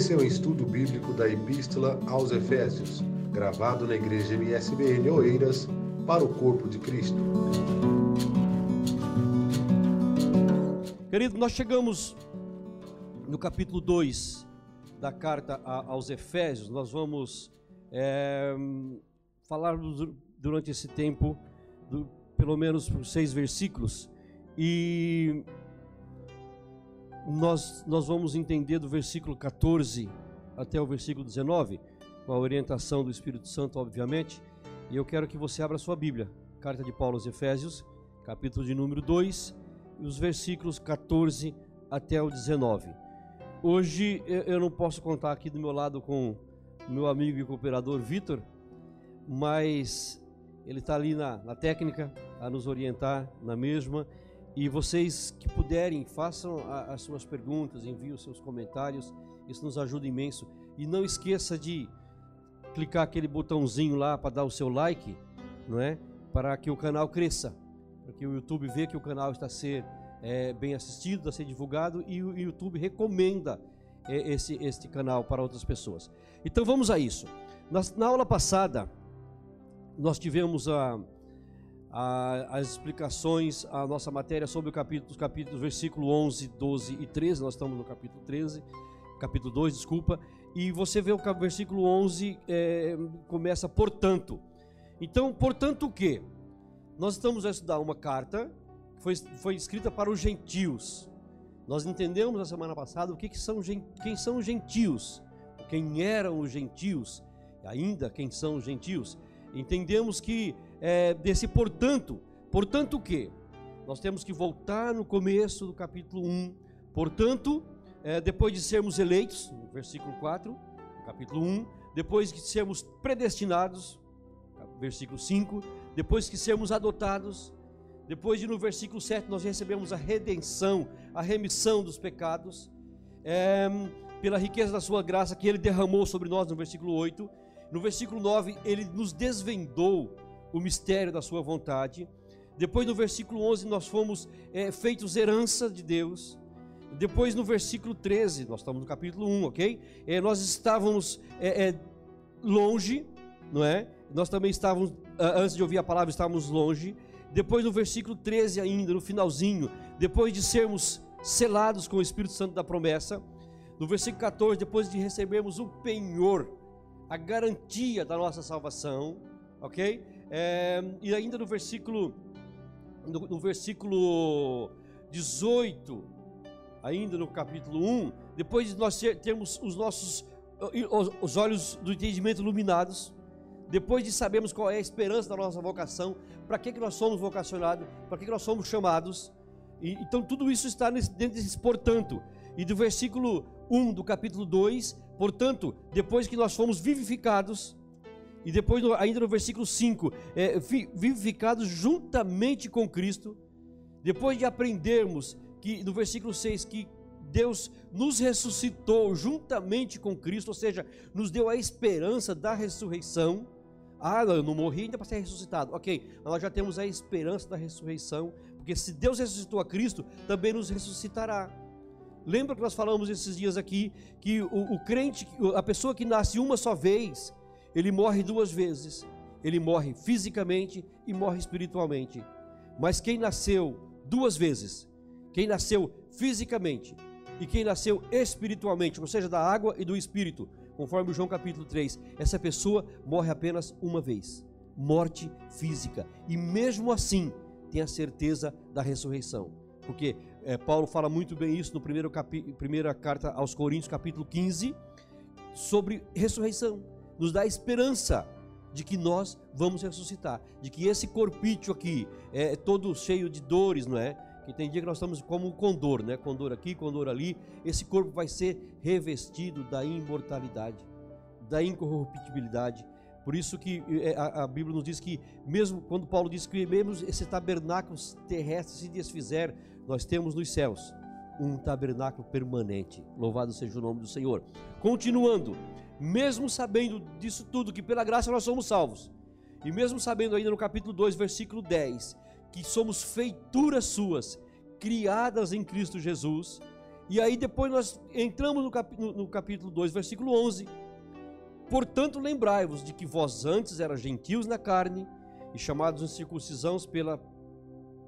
Esse é o estudo bíblico da Epístola aos Efésios, gravado na Igreja MSBN Oeiras, para o Corpo de Cristo. Querido, nós chegamos no capítulo 2 da carta aos Efésios. Nós vamos é, falar durante esse tempo, do, pelo menos por seis versículos, e nós, nós vamos entender do versículo 14 até o versículo 19, com a orientação do Espírito Santo, obviamente. E eu quero que você abra sua Bíblia, carta de Paulo aos Efésios, capítulo de número 2, e os versículos 14 até o 19. Hoje eu não posso contar aqui do meu lado com meu amigo e cooperador Vitor, mas ele está ali na, na técnica a nos orientar na mesma e vocês que puderem, façam a, as suas perguntas, enviem os seus comentários, isso nos ajuda imenso. E não esqueça de clicar aquele botãozinho lá para dar o seu like, não é? Para que o canal cresça, para que o YouTube veja que o canal está a ser é, bem assistido, está a ser divulgado e o YouTube recomenda é, esse este canal para outras pessoas. Então vamos a isso. Na, na aula passada nós tivemos a a, as explicações, a nossa matéria sobre o capítulo, os capítulos, versículo 11, 12 e 13, nós estamos no capítulo 13, capítulo 2, desculpa, e você vê o versículo 11, é, começa, portanto. Então, portanto o que? Nós estamos a estudar uma carta que foi, foi escrita para os gentios. Nós entendemos na semana passada o que, que são, quem são os gentios, quem eram os gentios, ainda quem são os gentios. Entendemos que é, desse portanto, portanto o que? Nós temos que voltar no começo do capítulo 1. Portanto, é, depois de sermos eleitos, no versículo 4, capítulo 1, depois de sermos predestinados, versículo 5, depois que sermos adotados, depois de no versículo 7 nós recebemos a redenção, a remissão dos pecados, é, pela riqueza da sua graça que ele derramou sobre nós no versículo 8, no versículo 9, ele nos desvendou o mistério da sua vontade. Depois, no versículo 11, nós fomos é, feitos herança de Deus. Depois, no versículo 13, nós estamos no capítulo 1, ok? É, nós estávamos é, longe, não é? Nós também estávamos, antes de ouvir a palavra, estávamos longe. Depois, no versículo 13, ainda, no finalzinho, depois de sermos selados com o Espírito Santo da promessa. No versículo 14, depois de recebermos o penhor a garantia da nossa salvação, ok? É, e ainda no versículo, no, no, versículo 18, ainda no capítulo 1, depois de nós termos os nossos os olhos do entendimento iluminados, depois de sabermos qual é a esperança da nossa vocação, para que, que nós somos vocacionados, para que, que nós somos chamados, e, então tudo isso está nesse, dentro desse portanto. E do versículo 1 do capítulo 2, portanto, depois que nós fomos vivificados, e depois ainda no versículo 5, é, vivificados juntamente com Cristo, depois de aprendermos que no versículo 6 que Deus nos ressuscitou juntamente com Cristo, ou seja, nos deu a esperança da ressurreição. Ah, eu não morri ainda para ser ressuscitado. Ok, nós já temos a esperança da ressurreição, porque se Deus ressuscitou a Cristo, também nos ressuscitará. Lembra que nós falamos esses dias aqui que o, o crente, a pessoa que nasce uma só vez, ele morre duas vezes. Ele morre fisicamente e morre espiritualmente. Mas quem nasceu duas vezes, quem nasceu fisicamente e quem nasceu espiritualmente, ou seja, da água e do espírito, conforme João capítulo 3, essa pessoa morre apenas uma vez. Morte física. E mesmo assim, tem a certeza da ressurreição. Porque é, Paulo fala muito bem isso no primeiro primeira carta aos Coríntios, capítulo 15, sobre ressurreição. Nos dá esperança de que nós vamos ressuscitar, de que esse corpício aqui é todo cheio de dores, não é? Que tem dia que nós estamos como um condor, né? Condor aqui, condor ali. Esse corpo vai ser revestido da imortalidade, da incorruptibilidade. Por isso que é, a, Bíblia nos diz que mesmo quando Paulo diz que mesmo esse tabernáculo terrestre se desfizer, nós temos nos céus um tabernáculo permanente. Louvado seja o nome do Senhor. Continuando, mesmo sabendo disso tudo, que pela graça nós somos salvos, e mesmo sabendo ainda no capítulo 2, versículo 10, que somos feituras suas, criadas em Cristo Jesus, E aí depois nós entramos no, cap, no, no capítulo 2, versículo 11. Portanto, lembrai-vos de que vós antes eras gentios na carne e chamados em circuncisão pela,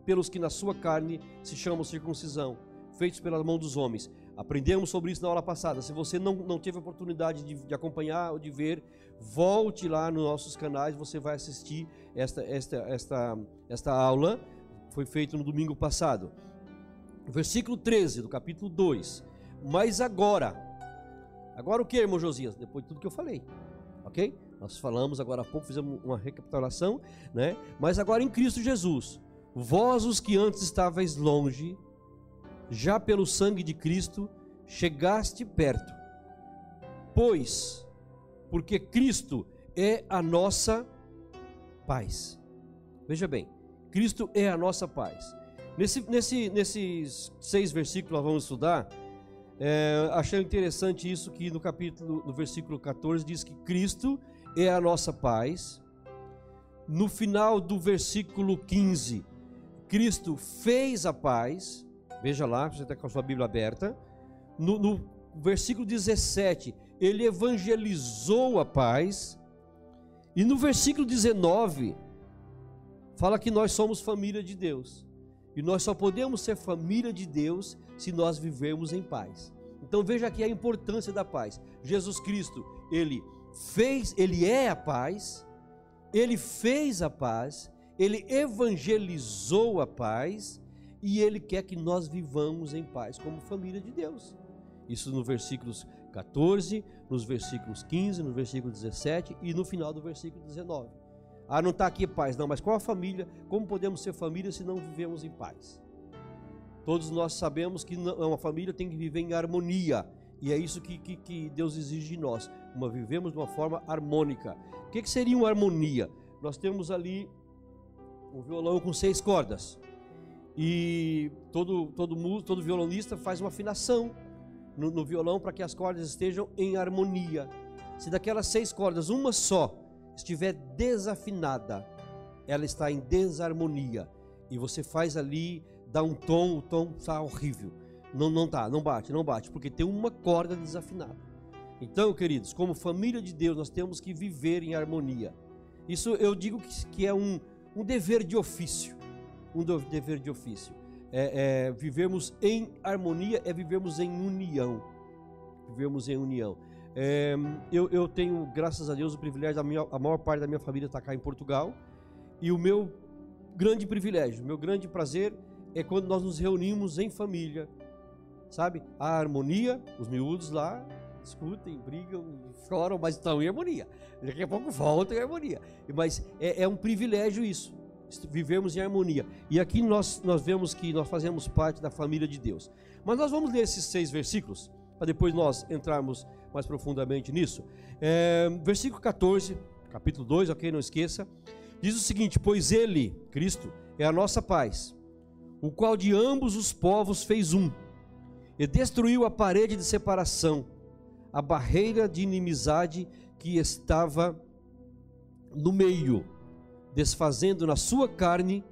pelos que na sua carne se chamam circuncisão, feitos pela mão dos homens. Aprendemos sobre isso na aula passada. Se você não, não teve oportunidade de, de acompanhar ou de ver, volte lá nos nossos canais, você vai assistir esta, esta, esta, esta aula. Foi feito no domingo passado. Versículo 13 do capítulo 2. Mas agora, agora o que, irmão Josias? Depois de tudo que eu falei, ok? Nós falamos agora há pouco, fizemos uma recapitulação, né? Mas agora em Cristo Jesus, vós os que antes estavais longe, já pelo sangue de Cristo chegaste perto. Pois, porque Cristo é a nossa paz. Veja bem, Cristo é a nossa paz. Nesse, nesse, nesses seis versículos nós vamos estudar, é, achei interessante isso que no capítulo, no versículo 14 diz que Cristo é a nossa paz. No final do versículo 15, Cristo fez a paz. Veja lá, você está com a sua Bíblia aberta. No, no versículo 17, ele evangelizou a paz. E no versículo 19, fala que nós somos família de Deus. E nós só podemos ser família de Deus se nós vivermos em paz. Então veja aqui a importância da paz. Jesus Cristo, ele fez, ele é a paz, ele fez a paz, ele evangelizou a paz e ele quer que nós vivamos em paz como família de Deus. Isso no versículos 14, nos versículos 15, no versículo 17 e no final do versículo 19. Ah, não está aqui paz, não, mas qual a família? Como podemos ser família se não vivemos em paz? Todos nós sabemos que uma família tem que viver em harmonia, e é isso que, que, que Deus exige de nós. Uma, vivemos de uma forma harmônica. O que, que seria uma harmonia? Nós temos ali um violão com seis cordas. E todo, todo, todo violonista faz uma afinação no, no violão para que as cordas estejam em harmonia. Se daquelas seis cordas, uma só estiver desafinada, ela está em desarmonia. E você faz ali, dá um tom, o tom está horrível. Não, não tá, não bate, não bate, porque tem uma corda desafinada. Então, queridos, como família de Deus, nós temos que viver em harmonia. Isso eu digo que, que é um, um dever de ofício. Um dever de ofício. É, é, vivemos em harmonia é vivermos em união. Vivemos em união. É, eu, eu, tenho, graças a Deus, o privilégio da minha, a maior parte da minha família está cá em Portugal. E o meu grande privilégio, meu grande prazer é quando nós nos reunimos em família, sabe? A harmonia, os miúdos lá discutem, brigam, choram, mas estão em harmonia. Daqui a pouco voltam em harmonia. Mas é, é um privilégio isso, vivemos em harmonia. E aqui nós, nós vemos que nós fazemos parte da família de Deus. Mas nós vamos ler esses seis versículos, para depois nós entrarmos mais profundamente nisso. É, versículo 14, capítulo 2, ok? Não esqueça. Diz o seguinte: Pois Ele, Cristo, é a nossa paz, o qual de ambos os povos fez um e destruiu a parede de separação, a barreira de inimizade que estava no meio, desfazendo na sua carne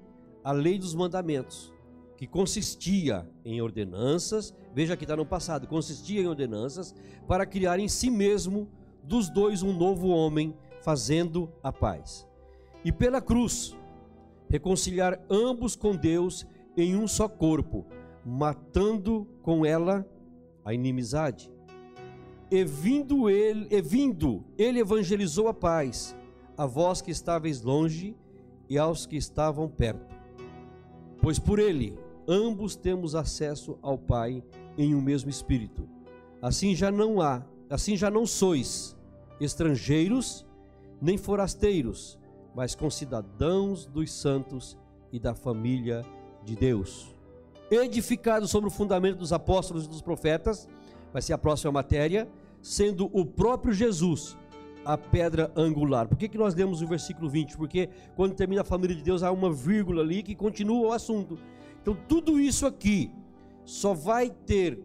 a lei dos mandamentos, que consistia em ordenanças, veja que está no passado, consistia em ordenanças para criar em si mesmo dos dois um novo homem, fazendo a paz. E pela cruz, reconciliar ambos com Deus em um só corpo, matando com ela a inimizade. E vindo ele, e vindo, ele evangelizou a paz a vós que estáveis longe e aos que estavam perto. Pois por ele ambos temos acesso ao Pai em um mesmo espírito. Assim já não há, assim já não sois estrangeiros nem forasteiros, mas concidadãos dos santos e da família de Deus edificado sobre o fundamento dos apóstolos e dos profetas, vai ser a próxima matéria, sendo o próprio Jesus a pedra angular. Por que, que nós lemos o versículo 20? Porque quando termina a família de Deus, há uma vírgula ali que continua o assunto. Então, tudo isso aqui só vai ter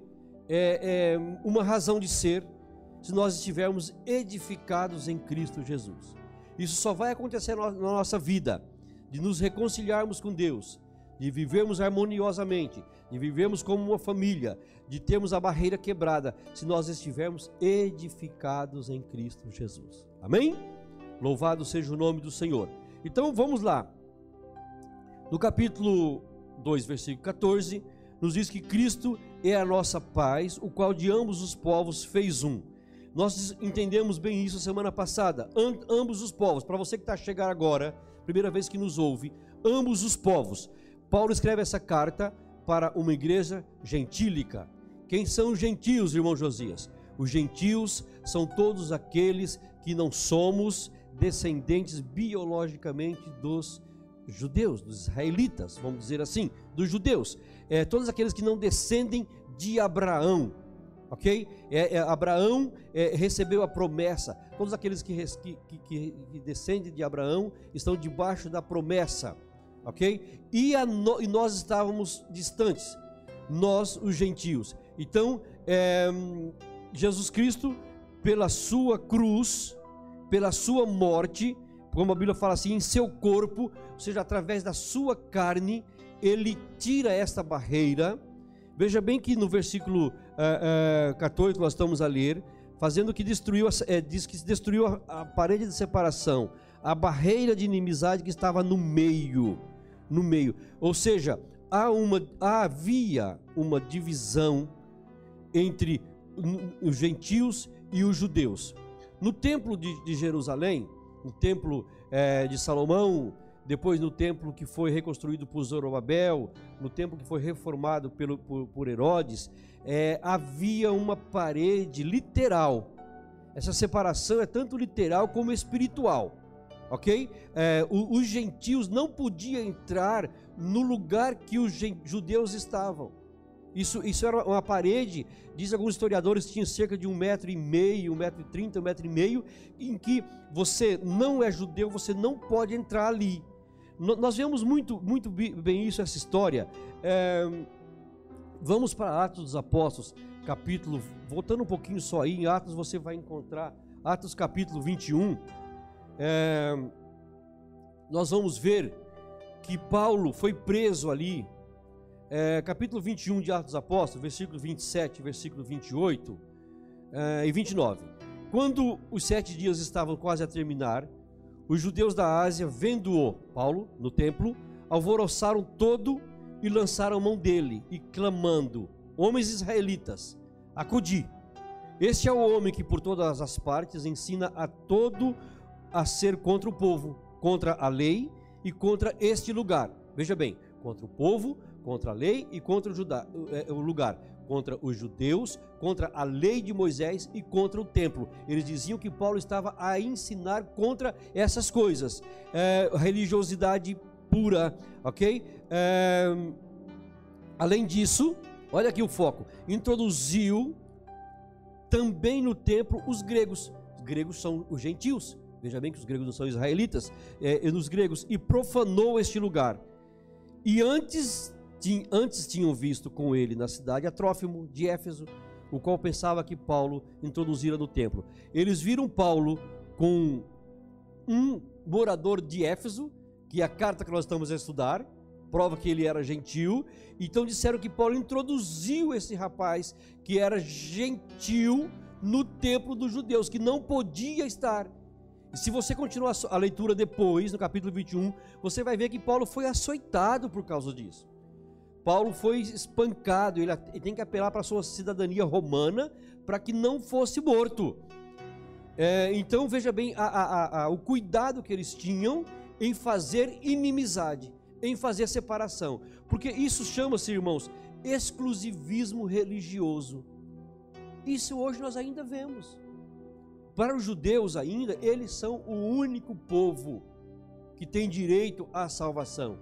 é, é, uma razão de ser se nós estivermos edificados em Cristo Jesus. Isso só vai acontecer na nossa vida, de nos reconciliarmos com Deus, de vivermos harmoniosamente, de vivermos como uma família, de termos a barreira quebrada, se nós estivermos edificados em Cristo Jesus. Amém? Louvado seja o nome do Senhor. Então vamos lá. No capítulo 2, versículo 14, nos diz que Cristo é a nossa paz, o qual de ambos os povos fez um. Nós entendemos bem isso semana passada. ambos os povos, para você que está a chegar agora, primeira vez que nos ouve, ambos os povos. Paulo escreve essa carta para uma igreja gentílica. Quem são os gentios, irmão Josias? Os gentios são todos aqueles que não somos descendentes biologicamente dos judeus, dos israelitas, vamos dizer assim, dos judeus. É, todos aqueles que não descendem de Abraão, ok? É, é, Abraão é, recebeu a promessa. Todos aqueles que, que, que, que, descendem de Abraão estão debaixo da promessa, ok? E, no, e nós estávamos distantes, nós os gentios. Então, é, Jesus Cristo, pela sua cruz, pela sua morte, como a Bíblia fala assim, em seu corpo, ou seja, através da sua carne, ele tira esta barreira. Veja bem que no versículo uh, uh, 14 que nós estamos a ler, fazendo que destruiu, é, diz que destruiu a, a, parede de separação, a barreira de inimizade que estava no meio, no meio. Ou seja, há uma, havia uma divisão entre os gentios e os judeus. No templo de, de Jerusalém, no templo é, de Salomão, depois no templo que foi reconstruído por Zorobabel, no templo que foi reformado pelo, por, por Herodes, é, havia uma parede literal. Essa separação é tanto literal como espiritual, ok? É, os gentios não podiam entrar no lugar que os judeus estavam. Isso, isso era uma parede, diz alguns historiadores, tinha cerca de um metro e meio, um metro e trinta, um metro e meio, em que você não é judeu, você não pode entrar ali. Nós vemos muito, muito bem isso, essa história. É, vamos para Atos dos Apóstolos, capítulo, voltando um pouquinho só aí, em Atos você vai encontrar, Atos capítulo 21, é, nós vamos ver que Paulo foi preso ali, é, capítulo 21 de Atos Apóstolos, versículo 27, versículo 28 é, e 29. Quando os sete dias estavam quase a terminar, os judeus da Ásia, vendo-o, Paulo, no templo, alvoroçaram todo e lançaram mão dele, e clamando: Homens israelitas, acudi. Este é o homem que por todas as partes ensina a todo a ser contra o povo, contra a lei e contra este lugar. Veja bem, contra o povo, contra a lei e contra o, é, o lugar, contra os judeus, contra a lei de Moisés e contra o templo. Eles diziam que Paulo estava a ensinar contra essas coisas, é, religiosidade pura, ok? É, além disso, olha aqui o foco: introduziu também no templo os gregos. Os gregos são os gentios. Veja bem que os gregos não são israelitas, é, nos gregos, e profanou este lugar. E antes antes tinham visto com ele na cidade a Trófimo de Éfeso, o qual pensava que Paulo introduzira no templo. Eles viram Paulo com um morador de Éfeso, que é a carta que nós estamos a estudar, prova que ele era gentil, então disseram que Paulo introduziu esse rapaz que era gentil no templo dos judeus, que não podia estar. Se você continuar a leitura depois, no capítulo 21, você vai ver que Paulo foi açoitado por causa disso. Paulo foi espancado, ele tem que apelar para a sua cidadania romana para que não fosse morto. É, então veja bem a, a, a, o cuidado que eles tinham em fazer inimizade, em fazer separação, porque isso chama-se, irmãos, exclusivismo religioso. Isso hoje nós ainda vemos. Para os judeus ainda, eles são o único povo que tem direito à salvação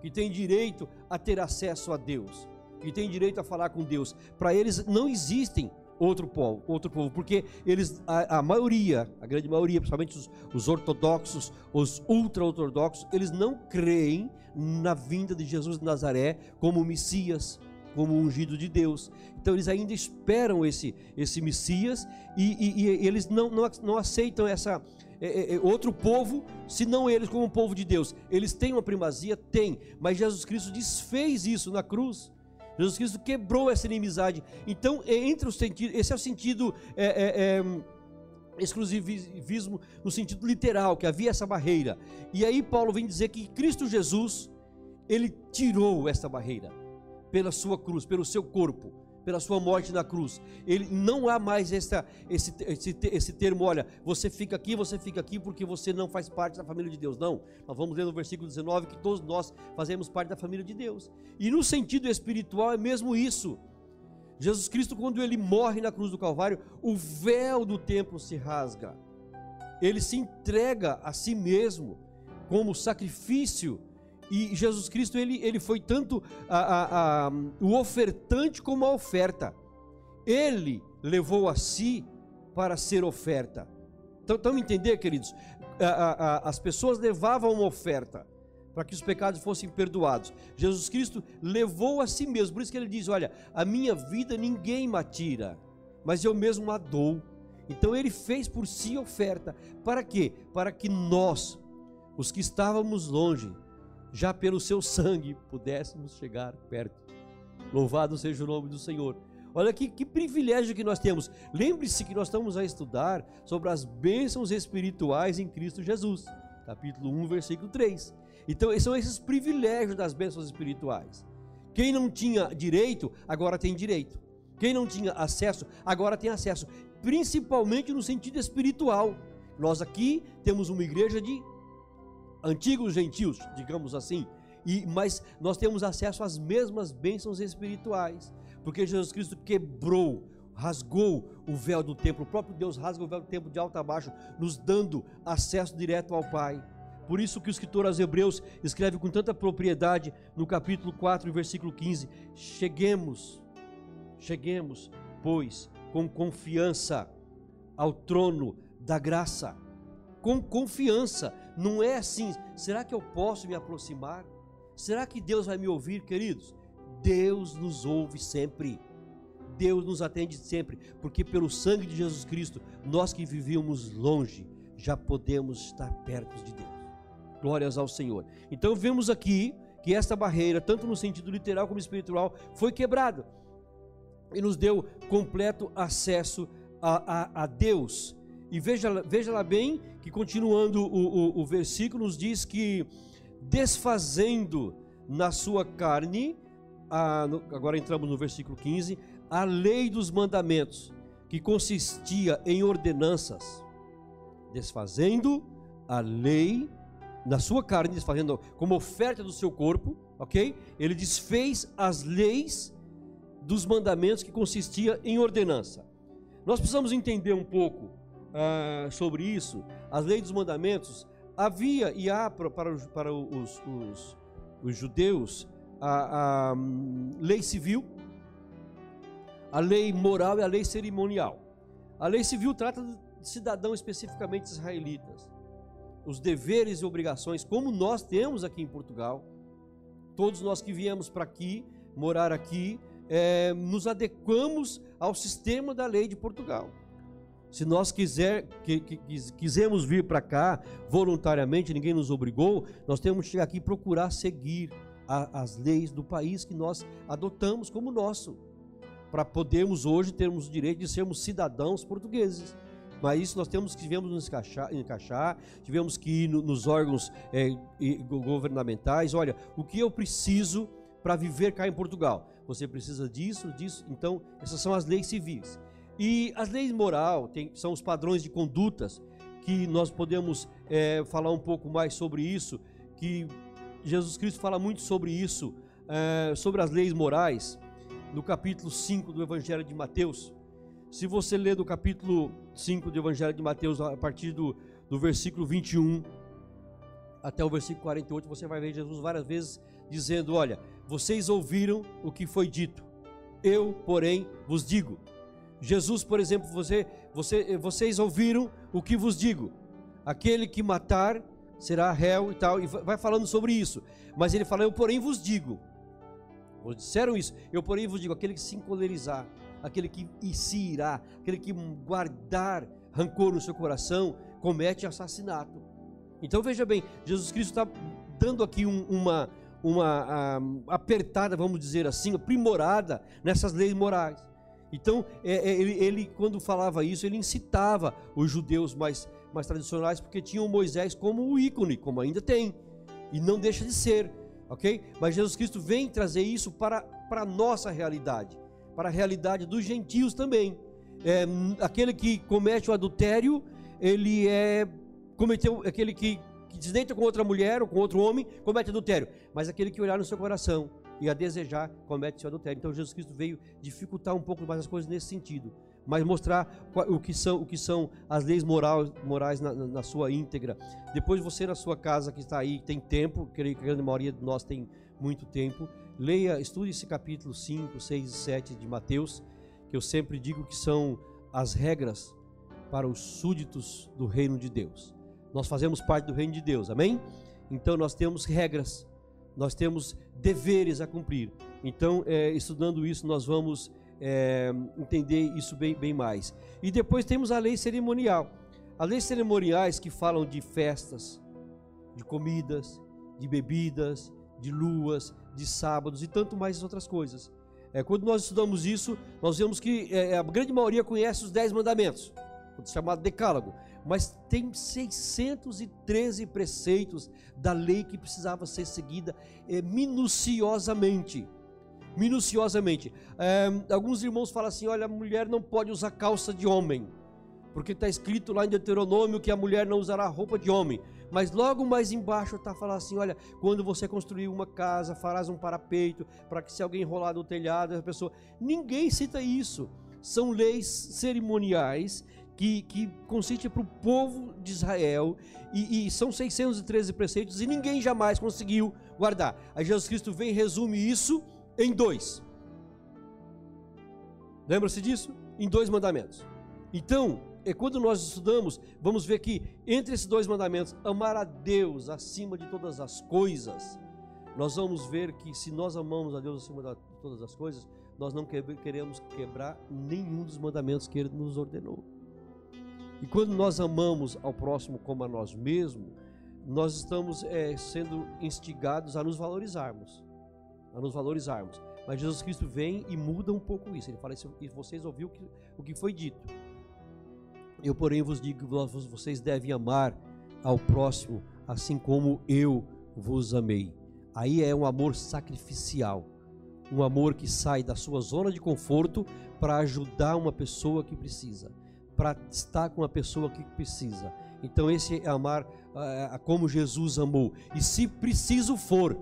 que tem direito a ter acesso a Deus, que tem direito a falar com Deus. Para eles não existem outro povo, outro povo, porque eles, a, a maioria, a grande maioria, principalmente os, os ortodoxos, os ultra-ortodoxos, eles não creem na vinda de Jesus de Nazaré como Messias, como ungido de Deus. Então eles ainda esperam esse, esse Messias e, e, e eles não, não, não aceitam essa, é, é, é, outro povo, se não eles como povo de Deus. Eles têm uma primazia? Tem, mas Jesus Cristo desfez isso na cruz. Jesus Cristo quebrou essa inimizade. Então, é, entre os sentidos, esse é o sentido é, é, exclusivismo no sentido literal, que havia essa barreira. E aí Paulo vem dizer que Cristo Jesus, ele tirou essa barreira pela sua cruz, pelo seu corpo pela sua morte na cruz. Ele não há mais essa, esse, esse, esse termo, olha, você fica aqui, você fica aqui porque você não faz parte da família de Deus. Não. Nós vamos ler no versículo 19 que todos nós fazemos parte da família de Deus. E no sentido espiritual é mesmo isso. Jesus Cristo, quando ele morre na cruz do Calvário, o véu do templo se rasga. Ele se entrega a si mesmo como sacrifício e Jesus Cristo, ele, ele foi tanto a, a, a, o ofertante como a oferta. Ele levou a si para ser oferta. Então, então entender, queridos? as pessoas levavam uma oferta para que os pecados fossem perdoados. Jesus Cristo levou a si mesmo. Por isso que ele diz: Olha, a minha vida ninguém me tira, mas eu mesmo a dou. Então ele fez por si oferta. Para quê? Para que nós, os que estávamos longe, já pelo seu sangue pudéssemos chegar perto. Louvado seja o nome do Senhor. Olha que, que privilégio que nós temos. Lembre-se que nós estamos a estudar sobre as bênçãos espirituais em Cristo Jesus. Capítulo 1, versículo 3. Então, são esses privilégios das bênçãos espirituais. Quem não tinha direito, agora tem direito. Quem não tinha acesso, agora tem acesso. Principalmente no sentido espiritual. Nós aqui temos uma igreja de antigos gentios, digamos assim, e, mas nós temos acesso às mesmas bênçãos espirituais, porque Jesus Cristo quebrou, rasgou o véu do templo, o próprio Deus rasga o véu do templo de alto a baixo, nos dando acesso direto ao Pai. Por isso que o escritor aos Hebreus escreve com tanta propriedade no capítulo 4, versículo 15: Cheguemos, cheguemos, pois, com confiança ao trono da graça com confiança. Não é assim, será que eu posso me aproximar? Será que Deus vai me ouvir, queridos? Deus nos ouve sempre. Deus nos atende sempre, porque pelo sangue de Jesus Cristo, nós que vivíamos longe, já podemos estar perto de Deus. Glórias ao Senhor. Então vemos aqui que esta barreira, tanto no sentido literal como espiritual, foi quebrada e nos deu completo acesso a, a, a Deus e veja, veja lá bem que continuando o, o, o versículo nos diz que desfazendo na sua carne, a, agora entramos no versículo 15, a lei dos mandamentos, que consistia em ordenanças, desfazendo a lei na sua carne, desfazendo como oferta do seu corpo, ok? Ele desfez as leis dos mandamentos que consistia em ordenança. Nós precisamos entender um pouco ah, sobre isso, as leis dos mandamentos, havia e há para, os, para os, os, os, judeus a, a um, lei civil, a lei moral e a lei cerimonial. A lei civil trata de cidadãos especificamente israelitas, os deveres e obrigações, como nós temos aqui em Portugal. Todos nós que viemos para aqui, morar aqui, é, nos adequamos ao sistema da lei de Portugal. Se nós quiser, que, que, quisermos vir para cá voluntariamente, ninguém nos obrigou, nós temos que chegar aqui e procurar seguir a, as leis do país que nós adotamos como nosso, para podermos hoje termos o direito de sermos cidadãos portugueses. Mas isso nós temos que tivemos nos encaixar, encaixar tivemos que ir no, nos órgãos é, governamentais. Olha, o que eu preciso para viver cá em Portugal? Você precisa disso, disso. Então, essas são as leis civis. E as leis moral tem, são os padrões de condutas que nós podemos é, falar um pouco mais sobre isso, que Jesus Cristo fala muito sobre isso, é, sobre as leis morais, no capítulo 5 do Evangelho de Mateus. Se você ler do capítulo 5 do Evangelho de Mateus, a partir do, do versículo 21 até o versículo 48, você vai ver Jesus várias vezes dizendo: Olha, vocês ouviram o que foi dito, eu, porém, vos digo. Jesus, por exemplo, você, você, vocês ouviram o que vos digo: aquele que matar será réu e tal, e vai falando sobre isso. Mas ele fala: Eu, porém, vos digo. Disseram isso. Eu, porém, vos digo: aquele que se encolerizar, aquele que se irá, aquele que guardar rancor no seu coração, comete assassinato. Então veja bem, Jesus Cristo está dando aqui um, uma, uma um, apertada, vamos dizer assim, aprimorada nessas leis morais. Então, é, é, ele, ele, quando falava isso, ele incitava os judeus mais, mais tradicionais, porque tinham Moisés como o ícone, como ainda tem, e não deixa de ser, ok? Mas Jesus Cristo vem trazer isso para, para a nossa realidade, para a realidade dos gentios também. É, aquele que comete o adultério, ele é cometeu aquele que, que desdeita com outra mulher ou com outro homem, comete adultério, mas aquele que olhar no seu coração e a desejar comete seu adultério. Então Jesus Cristo veio dificultar um pouco mais as coisas nesse sentido, mas mostrar o que são, o que são as leis morais, morais na, na sua íntegra. Depois você na sua casa que está aí, tem tempo, creio que a grande maioria de nós tem muito tempo, leia, estude esse capítulo 5, 6 e 7 de Mateus, que eu sempre digo que são as regras para os súditos do reino de Deus. Nós fazemos parte do reino de Deus, amém? Então nós temos regras, nós temos deveres a cumprir. Então, é, estudando isso, nós vamos é, entender isso bem, bem mais. E depois temos a lei cerimonial. As leis cerimoniais que falam de festas, de comidas, de bebidas, de luas, de sábados e tanto mais outras coisas. É, quando nós estudamos isso, nós vemos que é, a grande maioria conhece os dez mandamentos, chamado decálogo mas tem 613 preceitos da lei que precisava ser seguida é, minuciosamente. Minuciosamente. É, alguns irmãos falam assim: olha, a mulher não pode usar calça de homem, porque está escrito lá em Deuteronômio que a mulher não usará roupa de homem. Mas logo mais embaixo está falando assim: olha, quando você construir uma casa, farás um parapeito, para que se alguém rolar no telhado, a pessoa. Ninguém cita isso. São leis cerimoniais que, que consiste para o povo de Israel, e, e, são 613 preceitos, e ninguém jamais conseguiu guardar. Aí Jesus Cristo vem e resume isso em dois. Lembra-se disso? Em dois mandamentos. Então, é quando nós estudamos, vamos ver que entre esses dois mandamentos, amar a Deus acima de todas as coisas, nós vamos ver que se nós amamos a Deus acima de todas as coisas, nós não queremos quebrar nenhum dos mandamentos que Ele nos ordenou. E quando nós amamos ao próximo como a nós mesmos, nós estamos é, sendo instigados a nos valorizarmos, a nos valorizarmos. Mas Jesus Cristo vem e muda um pouco isso. Ele fala: e vocês ouviram o que, o que foi dito. Eu, porém, vos digo: vocês devem amar ao próximo, assim como eu vos amei. Aí é um amor sacrificial, um amor que sai da sua zona de conforto para ajudar uma pessoa que precisa para estar com a pessoa que precisa. Então, esse é amar uh, como Jesus amou. E se preciso for,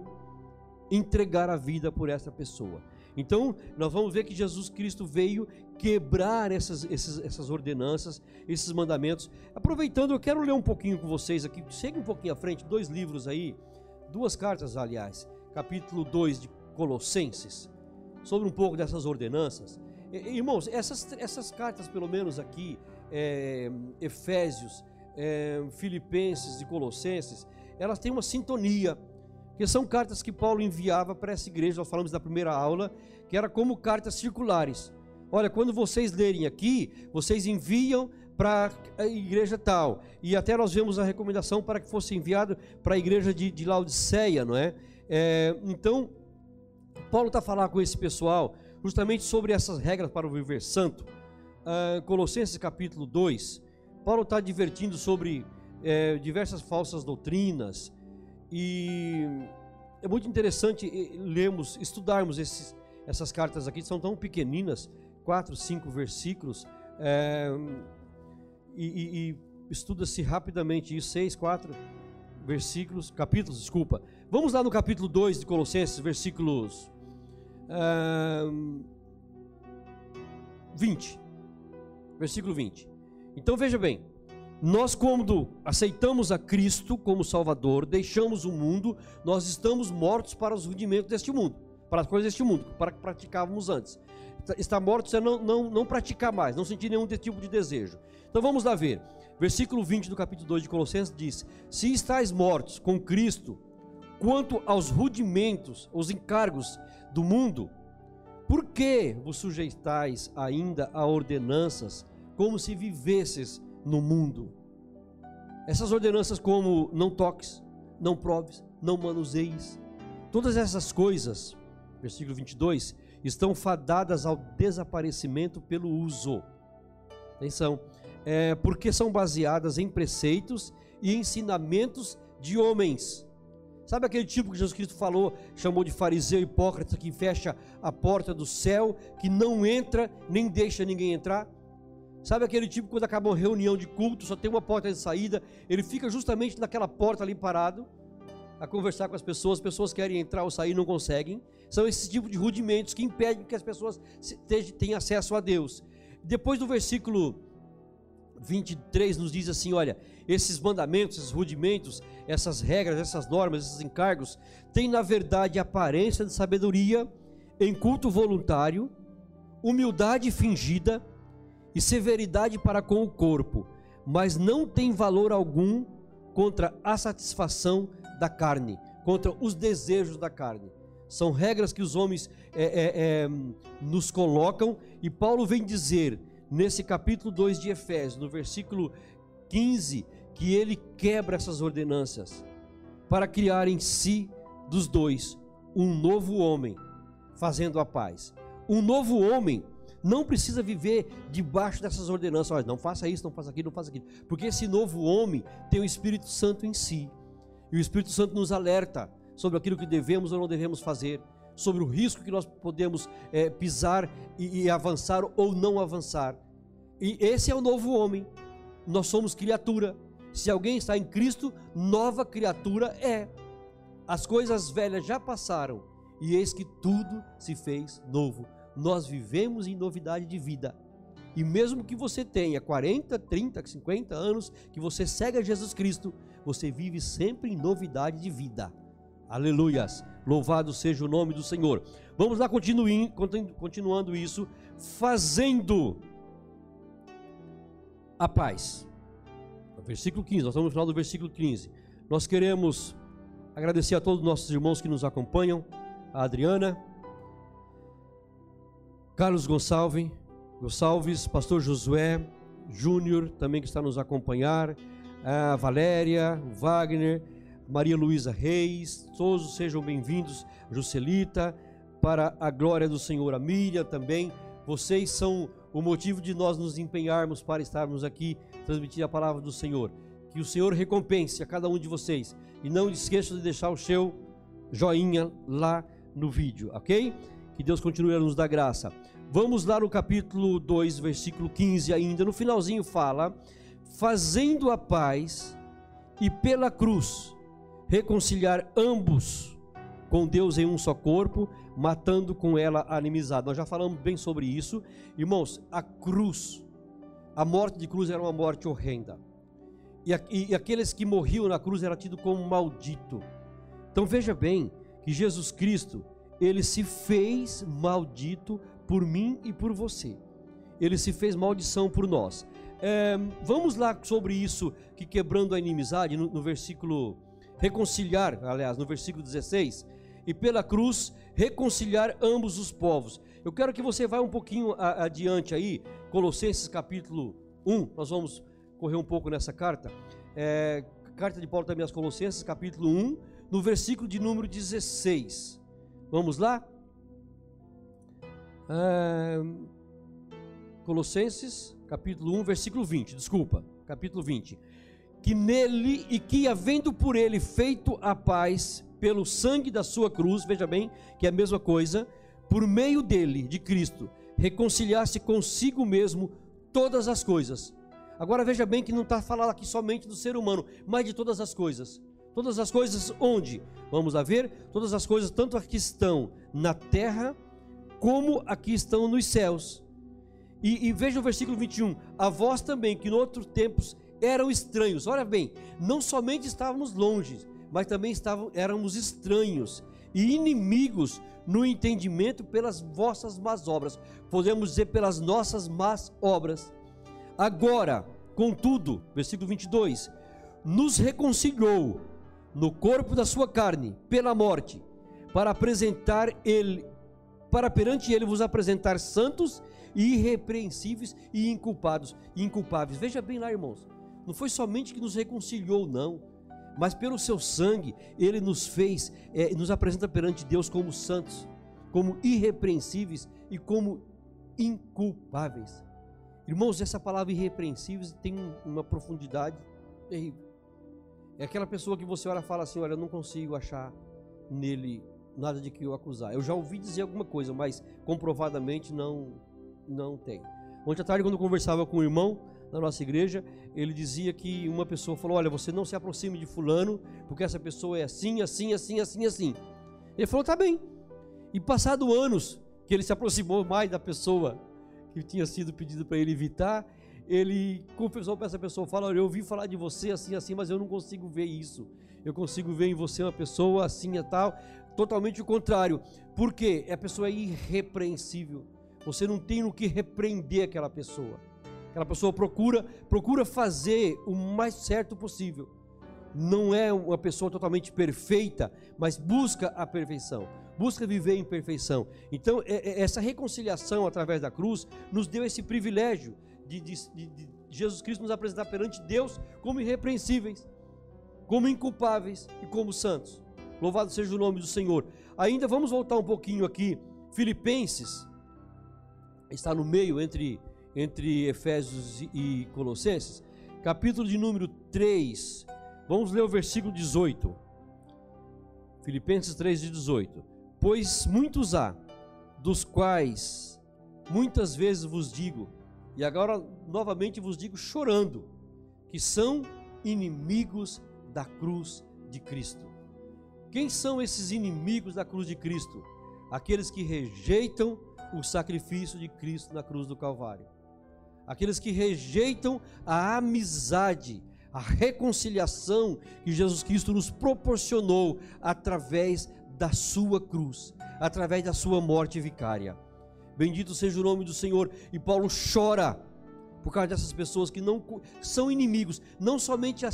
entregar a vida por essa pessoa. Então, nós vamos ver que Jesus Cristo veio quebrar essas, essas, essas ordenanças, esses mandamentos. Aproveitando, eu quero ler um pouquinho com vocês aqui. Chega um pouquinho à frente, dois livros aí, duas cartas, aliás. Capítulo 2 de Colossenses, sobre um pouco dessas ordenanças. Irmãos, essas, essas cartas, pelo menos aqui, é, Efésios, é, Filipenses e Colossenses, elas têm uma sintonia, que são cartas que Paulo enviava para essa igreja, nós falamos da primeira aula, que era como cartas circulares. Olha, quando vocês lerem aqui, vocês enviam para a igreja tal. E até nós vemos a recomendação para que fosse enviado para a igreja de, de Laodiceia, não é? é então, Paulo está falando com esse pessoal justamente sobre essas regras para o viver santo. Uh, Colossenses capítulo 2, Paulo está divertindo sobre é, diversas falsas doutrinas e é muito interessante lermos, estudarmos esses, essas cartas aqui, são tão pequeninas, quatro, cinco versículos, é, e, e, e estuda-se rapidamente isso, seis, quatro versículos, capítulos, desculpa. Vamos lá no capítulo 2 de Colossenses, versículos 20. Versículo 20. Então veja bem, nós quando aceitamos a Cristo como Salvador, deixamos o mundo, nós estamos mortos para os rudimentos deste mundo, para as coisas deste mundo, para que praticávamos antes. Está morto é não, não, não praticar mais, não sentir nenhum tipo de desejo. Então vamos lá ver. Versículo 20 do capítulo 2 de Colossenses diz: Se estáis mortos com Cristo, quanto aos rudimentos, os encargos do mundo, por que vos sujeitais ainda a ordenanças, como se vivesses no mundo. Essas ordenanças, como não toques, não proves, não manuseis, todas essas coisas, versículo 22, estão fadadas ao desaparecimento pelo uso. Atenção, é, porque são baseadas em preceitos e ensinamentos de homens. Sabe aquele tipo que Jesus Cristo falou, chamou de fariseu hipócrita, que fecha a porta do céu, que não entra nem deixa ninguém entrar? Sabe aquele tipo quando acaba uma reunião de culto, só tem uma porta de saída, ele fica justamente naquela porta ali parado, a conversar com as pessoas, as pessoas querem entrar ou sair não conseguem. São esse tipo de rudimentos que impedem que as pessoas tenham acesso a Deus. Depois do versículo 23 nos diz assim: olha, esses mandamentos, esses rudimentos, essas regras, essas normas, esses encargos, têm na verdade aparência de sabedoria, em culto voluntário, humildade fingida e severidade para com o corpo, mas não tem valor algum contra a satisfação da carne, contra os desejos da carne. São regras que os homens é, é, é, nos colocam, e Paulo vem dizer nesse capítulo 2 de Efésios, no versículo 15, que ele quebra essas ordenanças para criar em si dos dois um novo homem, fazendo a paz. Um novo homem não precisa viver debaixo dessas ordenanças. Olha, não faça isso, não faça aquilo, não faça aquilo. Porque esse novo homem tem o Espírito Santo em si. E o Espírito Santo nos alerta sobre aquilo que devemos ou não devemos fazer, sobre o risco que nós podemos é, pisar e, e avançar ou não avançar. E esse é o novo homem. Nós somos criatura. Se alguém está em Cristo, nova criatura é. As coisas velhas já passaram e eis que tudo se fez novo. Nós vivemos em novidade de vida. E mesmo que você tenha 40, 30, 50 anos, que você segue a Jesus Cristo, você vive sempre em novidade de vida. Aleluias. Louvado seja o nome do Senhor. Vamos lá continuando isso, fazendo a paz. Versículo 15, nós estamos no final do versículo 15. Nós queremos agradecer a todos os nossos irmãos que nos acompanham, a Adriana, Carlos Gonçalves, Gonçalves, Pastor Josué Júnior, também que está nos acompanhar, a Valéria, Wagner, Maria Luísa Reis, todos sejam bem-vindos, Juscelita, para a glória do Senhor, a Miriam também, vocês são o motivo de nós nos empenharmos para estarmos aqui transmitir a palavra do Senhor. Que o Senhor recompense a cada um de vocês e não esqueça de deixar o seu joinha lá no vídeo, ok? Que Deus continue a nos dar graça. Vamos lá no capítulo 2, versículo 15 ainda, no finalzinho fala: fazendo a paz e pela cruz reconciliar ambos com Deus em um só corpo, matando com ela a inimizade. Nós já falamos bem sobre isso. Irmãos, a cruz, a morte de cruz era uma morte horrenda. E, e, e aqueles que morriam na cruz era tido como maldito. Então veja bem que Jesus Cristo, ele se fez maldito por mim e por você. Ele se fez maldição por nós. É, vamos lá sobre isso, que quebrando a inimizade, no, no versículo reconciliar, aliás, no versículo 16, e pela cruz reconciliar ambos os povos. Eu quero que você vá um pouquinho adiante aí, Colossenses capítulo 1, nós vamos correr um pouco nessa carta. É, carta de Paulo também aos Colossenses, capítulo 1, no versículo de número 16. Vamos lá? É, Colossenses, capítulo 1, versículo 20, desculpa, capítulo 20. Que nele e que havendo por ele feito a paz pelo sangue da sua cruz, veja bem que é a mesma coisa, por meio dele, de Cristo, reconciliasse consigo mesmo todas as coisas. Agora veja bem que não está falando aqui somente do ser humano, mas de todas as coisas. Todas as coisas onde? Vamos a ver, todas as coisas, tanto aqui estão na terra, como aqui estão nos céus. E, e veja o versículo 21, a vós também, que em outros tempos eram estranhos, olha bem, não somente estávamos longe, mas também estavam, éramos estranhos e inimigos no entendimento pelas vossas más obras, podemos dizer pelas nossas más obras. Agora, contudo, versículo 22, nos reconciliou no corpo da sua carne pela morte, para apresentar ele, para perante ele vos apresentar santos irrepreensíveis e inculpados, inculpáveis. Veja bem lá, irmãos. Não foi somente que nos reconciliou, não, mas pelo seu sangue ele nos fez, é, nos apresenta perante Deus como santos, como irrepreensíveis e como inculpáveis. Irmãos, essa palavra irrepreensíveis tem uma profundidade terrível. É aquela pessoa que você olha e fala assim: Olha, eu não consigo achar nele nada de que eu acusar. Eu já ouvi dizer alguma coisa, mas comprovadamente não, não tem. Ontem à tarde, quando eu conversava com um irmão na nossa igreja, ele dizia que uma pessoa falou: Olha, você não se aproxime de Fulano, porque essa pessoa é assim, assim, assim, assim, assim. Ele falou: Tá bem. E passado anos que ele se aproximou mais da pessoa que tinha sido pedido para ele evitar, ele confessou para essa pessoa: Fala, olha, eu ouvi falar de você assim, assim, mas eu não consigo ver isso. Eu consigo ver em você uma pessoa assim e tal, totalmente o contrário. Porque a pessoa é irrepreensível. Você não tem no que repreender aquela pessoa. Aquela pessoa procura, procura fazer o mais certo possível. Não é uma pessoa totalmente perfeita, mas busca a perfeição, busca viver em perfeição. Então, é, é, essa reconciliação através da cruz nos deu esse privilégio de, de, de, Jesus Cristo nos apresentar perante Deus como irrepreensíveis, como inculpáveis e como santos. Louvado seja o nome do Senhor. Ainda vamos voltar um pouquinho aqui. Filipenses está no meio entre, entre Efésios e Colossenses, capítulo de número 3. Vamos ler o versículo 18. Filipenses 3, 18. Pois muitos há, dos quais muitas vezes vos digo, e agora novamente vos digo chorando, que são inimigos da cruz de Cristo. Quem são esses inimigos da cruz de Cristo? Aqueles que rejeitam o sacrifício de Cristo na cruz do Calvário. Aqueles que rejeitam a amizade, a reconciliação que Jesus Cristo nos proporcionou através da sua cruz, através da sua morte vicária. Bendito seja o nome do Senhor. E Paulo chora por causa dessas pessoas que não são inimigos, não somente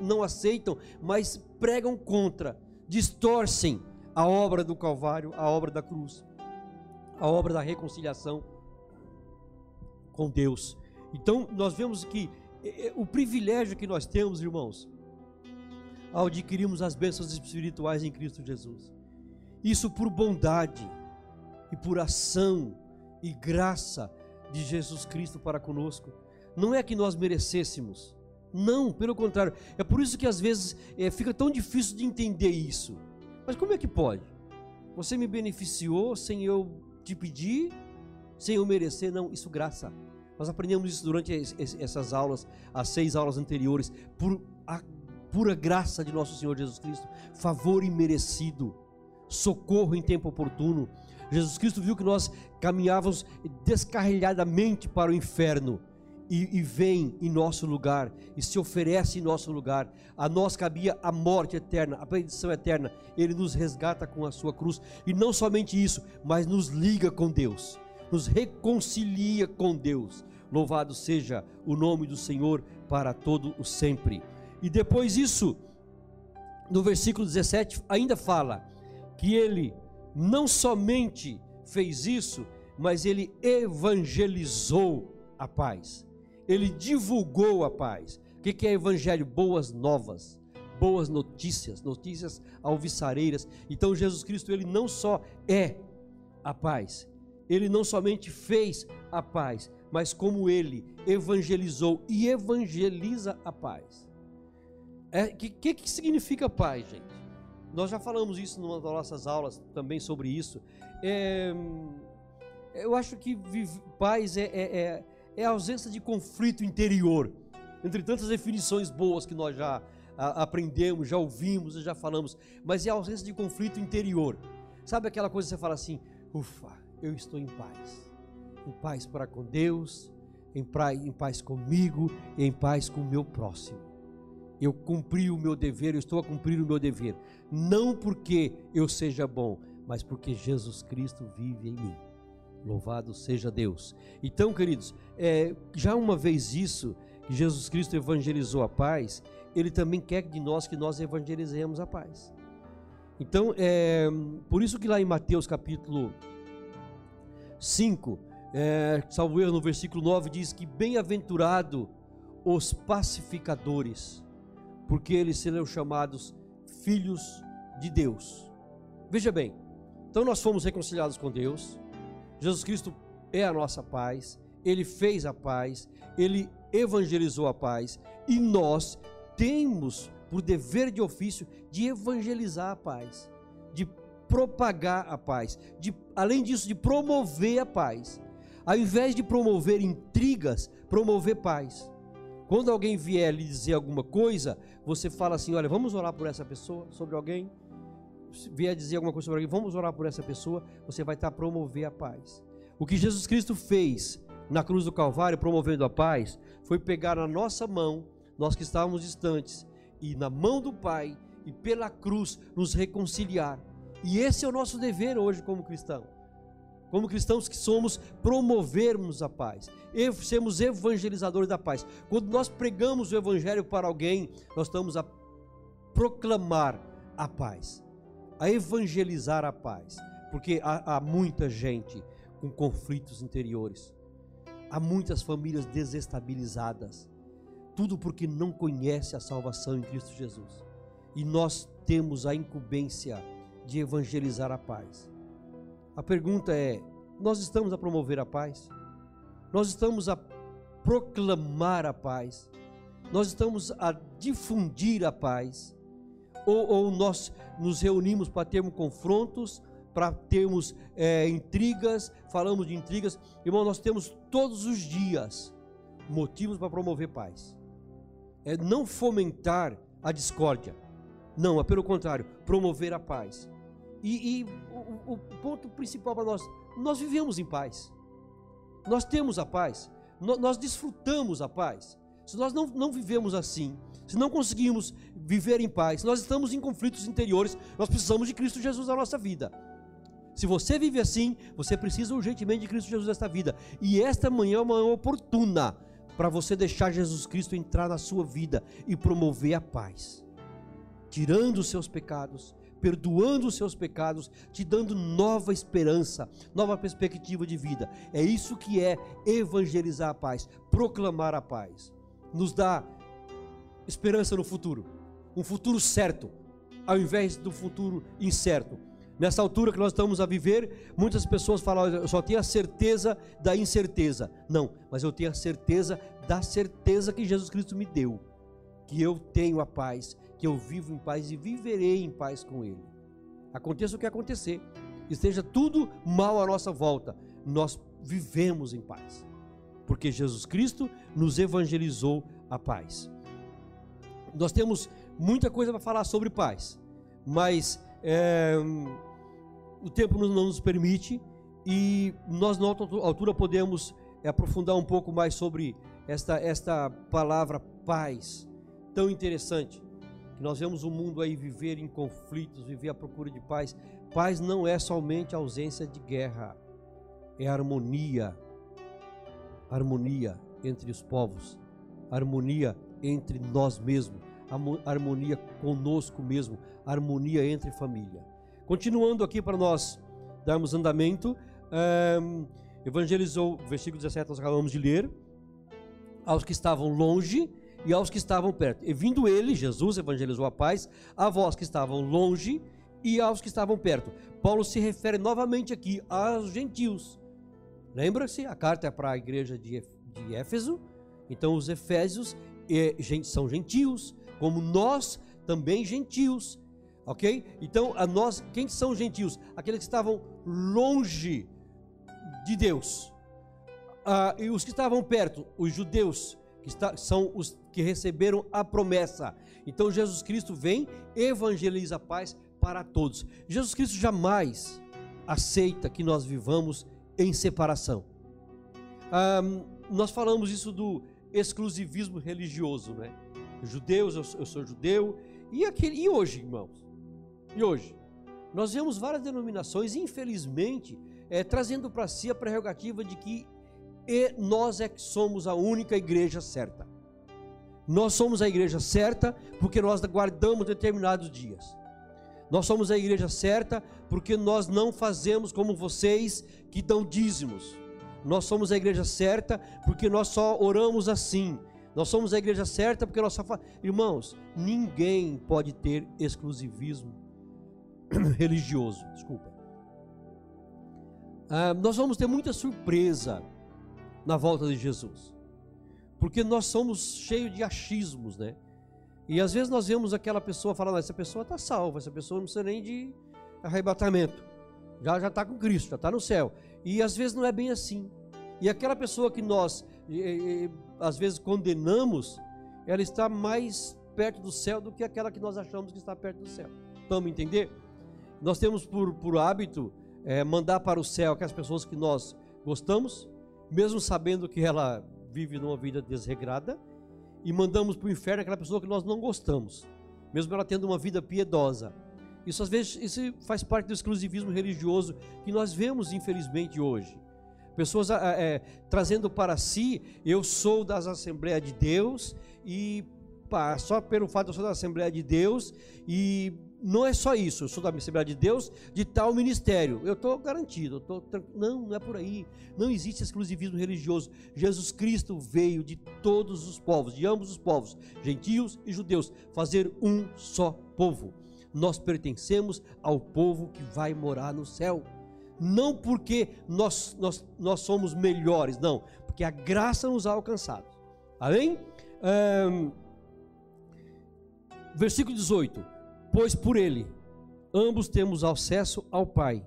não aceitam, mas pregam contra, distorcem a obra do Calvário, a obra da cruz, a obra da reconciliação com Deus. Então, nós vemos que o privilégio que nós temos, irmãos, ao adquirirmos as bênçãos espirituais em Cristo Jesus, isso por bondade e por ação e graça de Jesus Cristo para conosco. Não é que nós merecêssemos, não, pelo contrário. É por isso que às vezes é, fica tão difícil de entender isso. Mas como é que pode? Você me beneficiou sem eu te pedir, sem eu merecer? Não, isso graça. Nós aprendemos isso durante essas aulas, as seis aulas anteriores, por a pura graça de nosso Senhor Jesus Cristo, favor imerecido, socorro em tempo oportuno. Jesus Cristo viu que nós caminhávamos descarrilhadamente para o inferno e, e, vem em nosso lugar e se oferece em nosso lugar. A nós cabia a morte eterna, a perdição eterna. Ele nos resgata com a sua cruz e não somente isso, mas nos liga com Deus, nos reconcilia com Deus. Louvado seja o nome do Senhor para todo o sempre. E depois isso, no versículo 17 ainda fala que ele não somente fez isso, mas ele evangelizou a paz. Ele divulgou a paz. O que é evangelho? Boas novas, boas notícias, notícias alviçareiras. Então Jesus Cristo, ele não só é a paz, ele não somente fez a paz, mas como ele evangelizou e evangeliza a paz. O é, que, que, que significa paz, gente? Nós já falamos isso numa das nossas aulas também sobre isso. É, eu acho que vive, paz é, é, é, é, a ausência de conflito interior. Entre tantas definições boas que nós já a, aprendemos, já ouvimos, já falamos, mas é a ausência de conflito interior. Sabe aquela coisa que você fala assim: ufa, eu estou em paz. Em paz para com Deus, em paz, em paz comigo em paz com o meu próximo eu cumpri o meu dever, eu estou a cumprir o meu dever, não porque eu seja bom, mas porque Jesus Cristo vive em mim. Louvado seja Deus. Então, queridos, é, já uma vez isso, que Jesus Cristo evangelizou a paz, Ele também quer de nós que nós evangelizemos a paz. Então, é, por isso que lá em Mateus capítulo 5, é, salvo erro, no versículo 9 diz que bem-aventurado os pacificadores, porque eles serão chamados filhos de Deus. Veja bem, então nós fomos reconciliados com Deus, Jesus Cristo é a nossa paz, ele fez a paz, ele evangelizou a paz e nós temos por dever de ofício de evangelizar a paz, de propagar a paz, de além disso de promover a paz. Ao invés de promover intrigas, promover paz. Quando alguém vier lhe dizer alguma coisa, você fala assim: olha, vamos orar por essa pessoa, sobre alguém. Se vier dizer alguma coisa sobre alguém, vamos orar por essa pessoa, você vai estar a promover a paz. O que Jesus Cristo fez na cruz do Calvário, promovendo a paz, foi pegar na nossa mão, nós que estávamos distantes, e na mão do Pai, e pela cruz, nos reconciliar. E esse é o nosso dever hoje como cristão como cristãos que somos, promovermos a paz, sermos evangelizadores da paz. Quando nós pregamos o evangelho para alguém, nós estamos a proclamar a paz, a evangelizar a paz, porque há, há muita gente com conflitos interiores, há muitas famílias desestabilizadas, tudo porque não conhece a salvação em Cristo Jesus. E nós temos a incumbência de evangelizar a paz. A pergunta é: nós estamos a promover a paz? Nós estamos a proclamar a paz? Nós estamos a difundir a paz? Ou, ou nós nos reunimos para termos confrontos, para termos é, intrigas, falamos de intrigas? Irmão, nós temos todos os dias motivos para promover paz. É não fomentar a discórdia. Não, é pelo contrário, promover a paz. E, e o, o, ponto principal para nós, nós vivemos em paz. Nós temos a paz. No, nós desfrutamos a paz. Se nós não, não vivemos assim, se não conseguimos viver em paz, nós estamos em conflitos interiores, nós precisamos de Cristo Jesus na nossa vida. Se você vive assim, você precisa urgentemente de Cristo Jesus nesta vida. E esta manhã é uma manhã oportuna para você deixar Jesus Cristo entrar na sua vida e promover a paz, tirando os seus pecados, perdoando os seus pecados, te dando nova esperança, nova perspectiva de vida. É isso que é evangelizar a paz, proclamar a paz. Nos dá esperança no futuro, um futuro certo, ao invés do futuro incerto. Nessa altura que nós estamos a viver, muitas pessoas falam: eu só tenho a certeza da incerteza. Não, mas eu tenho a certeza da certeza que Jesus Cristo me deu, que eu tenho a paz, que eu vivo em paz e viverei em paz com Ele. Aconteça o que acontecer, esteja tudo mal à nossa volta, nós vivemos em paz, porque Jesus Cristo nos evangelizou a paz. Nós temos muita coisa para falar sobre paz, mas é, o tempo não nos permite e nós, na altura, podemos aprofundar um pouco mais sobre esta, esta palavra paz, tão interessante que nós vemos o mundo aí viver em conflitos, viver à procura de paz. Paz não é somente ausência de guerra, é harmonia. Harmonia entre os povos, harmonia entre nós mesmos, harmonia conosco mesmo, harmonia entre família. Continuando aqui para nós darmos andamento, um, evangelizou, versículo 17, nós acabamos de ler, aos que estavam longe e aos que estavam perto. E vindo ele, Jesus evangelizou a paz, a vós que estavam longe e aos que estavam perto. Paulo se refere novamente aqui aos gentios. Lembra-se, a carta é para a igreja de, Éfeso, então os efésios são gentios, como nós também gentios, ok? Então, a nós, quem são gentios? Aqueles que estavam longe de Deus. Ah, e os que estavam perto, os judeus, que está, são os que receberam a promessa. Então Jesus Cristo vem, evangeliza a paz para todos. Jesus Cristo jamais aceita que nós vivamos em separação. nós falamos isso do exclusivismo religioso, né? Judeus, eu, eu sou judeu. E, aquele, e hoje, irmãos? E hoje? Nós vemos várias denominações, infelizmente, é, trazendo para si a prerrogativa de que e nós é que somos a única igreja certa. Nós somos a igreja certa porque nós guardamos determinados dias. Nós somos a igreja certa porque nós não fazemos como vocês que dão dízimos. Nós somos a igreja certa porque nós só oramos assim. Nós somos a igreja certa porque nós só. Irmãos, ninguém pode ter exclusivismo religioso. Desculpa. Ah, nós vamos ter muita surpresa na volta de Jesus, porque nós somos cheios de achismos, né? E às vezes nós vemos aquela pessoa falando, essa pessoa está salva, essa pessoa não precisa nem de arrebatamento, já já está com Cristo, já está no céu. E às vezes não é bem assim. E aquela pessoa que nós às vezes condenamos, ela está mais perto do céu do que aquela que nós achamos que está perto do céu. Vamos entender? Nós temos por, por hábito é, mandar para o céu aquelas pessoas que nós gostamos, mesmo sabendo que ela vive numa vida desregrada, e mandamos para o inferno aquela pessoa que nós não gostamos, mesmo ela tendo uma vida piedosa. Isso às vezes isso faz parte do exclusivismo religioso que nós vemos infelizmente hoje. Pessoas é, trazendo para si, eu sou das Assembleias de Deus e pá, só pelo fato de eu ser da Assembleia de Deus e não é só isso, eu sou da Assembleia de Deus de tal ministério, eu estou garantido, eu tô, não, não é por aí, não existe exclusivismo religioso. Jesus Cristo veio de todos os povos, de ambos os povos, gentios e judeus, fazer um só povo. Nós pertencemos ao povo que vai morar no céu. Não porque nós, nós, nós somos melhores, não, porque a graça nos ha alcançado. Amém? Versículo 18 Pois por ele, ambos temos acesso ao Pai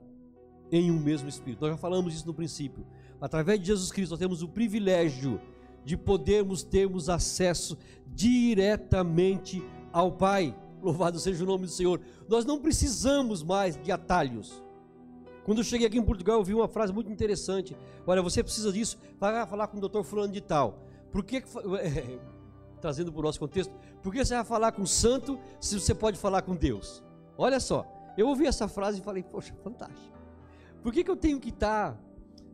em um mesmo Espírito. Nós já falamos isso no princípio. Através de Jesus Cristo, nós temos o privilégio de podermos termos acesso diretamente ao Pai. Louvado seja o nome do Senhor. Nós não precisamos mais de atalhos. Quando eu cheguei aqui em Portugal, eu vi uma frase muito interessante. Olha, você precisa disso, vai falar com o doutor fulano de tal. Por que, trazendo para o nosso contexto, por que você vai falar com o santo se você pode falar com Deus? Olha só, eu ouvi essa frase e falei, poxa, fantástico. Por que, que eu tenho que estar tá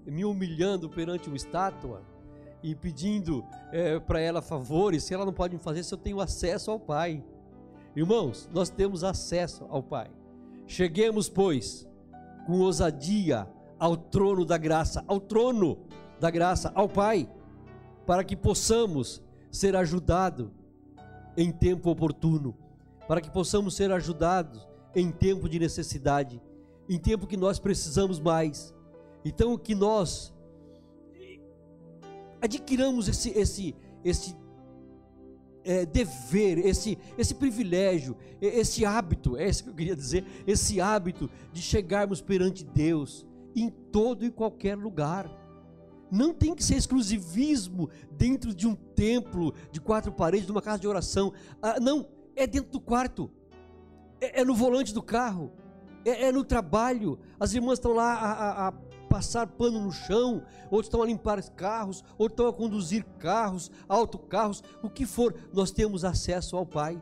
me humilhando perante uma estátua e pedindo é, para ela favores se ela não pode me fazer se eu tenho acesso ao Pai? Irmãos, nós temos acesso ao Pai. Cheguemos, pois, com ousadia ao trono da graça, ao trono da graça, ao Pai, para que possamos ser ajudado em tempo oportuno, para que possamos ser ajudados em tempo de necessidade, em tempo que nós precisamos mais. Então que nós adquiramos esse esse esse é, dever, esse, esse privilégio, esse hábito, é isso que eu queria dizer, esse hábito de chegarmos perante Deus em todo e qualquer lugar não tem que ser exclusivismo dentro de um templo de quatro paredes, de uma casa de oração. Ah, não, é dentro do quarto, é, é no volante do carro, é, é, no trabalho. As irmãs estão lá a, a, a passar pano no chão, outros estão a limpar carros, outros estão a conduzir carros, autocarros, o que for, nós temos acesso ao Pai.